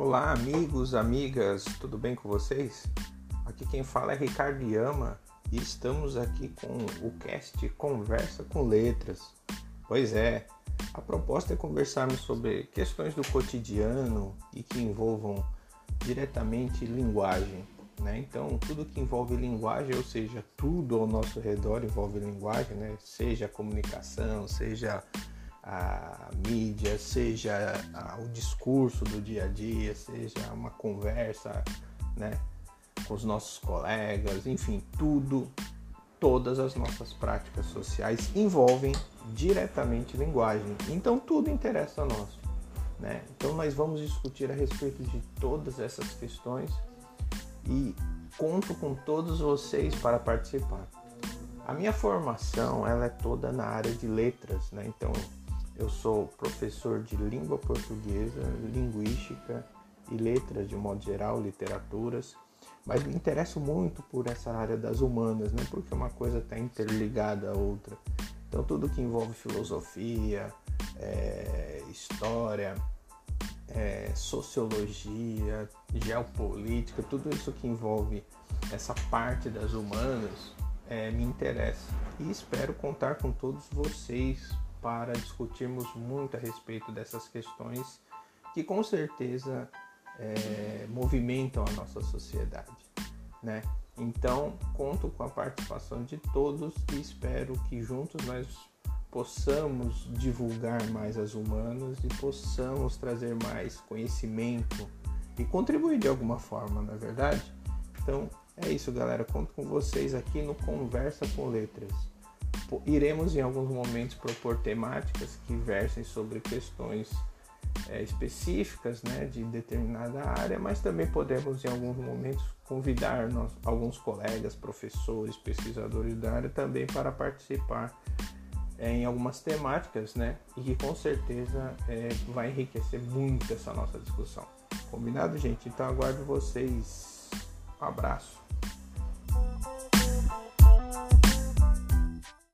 Olá, amigos, amigas, tudo bem com vocês? Aqui quem fala é Ricardo Yama e estamos aqui com o cast Conversa com Letras. Pois é, a proposta é conversarmos sobre questões do cotidiano e que envolvam diretamente linguagem. Né? Então, tudo que envolve linguagem, ou seja, tudo ao nosso redor envolve linguagem, né? seja a comunicação, seja a mídia, seja o discurso do dia a dia, seja uma conversa né, com os nossos colegas, enfim, tudo, todas as nossas práticas sociais envolvem diretamente linguagem. Então tudo interessa a nós. Né? Então nós vamos discutir a respeito de todas essas questões e conto com todos vocês para participar. A minha formação ela é toda na área de letras, né? Então eu sou professor de língua portuguesa, linguística e letras de modo geral, literaturas, mas me interesso muito por essa área das humanas, né? porque uma coisa está interligada à outra. Então, tudo que envolve filosofia, é, história, é, sociologia, geopolítica, tudo isso que envolve essa parte das humanas é, me interessa. E espero contar com todos vocês para discutirmos muito a respeito dessas questões que com certeza é, movimentam a nossa sociedade, né? Então conto com a participação de todos e espero que juntos nós possamos divulgar mais as humanas e possamos trazer mais conhecimento e contribuir de alguma forma, não é verdade? Então é isso, galera. Conto com vocês aqui no Conversa com Letras iremos em alguns momentos propor temáticas que versem sobre questões é, específicas né, de determinada área, mas também podemos em alguns momentos convidar nós, alguns colegas, professores, pesquisadores da área também para participar é, em algumas temáticas, né, e que com certeza é, vai enriquecer muito essa nossa discussão. Combinado, gente? Então aguardo vocês. Um abraço.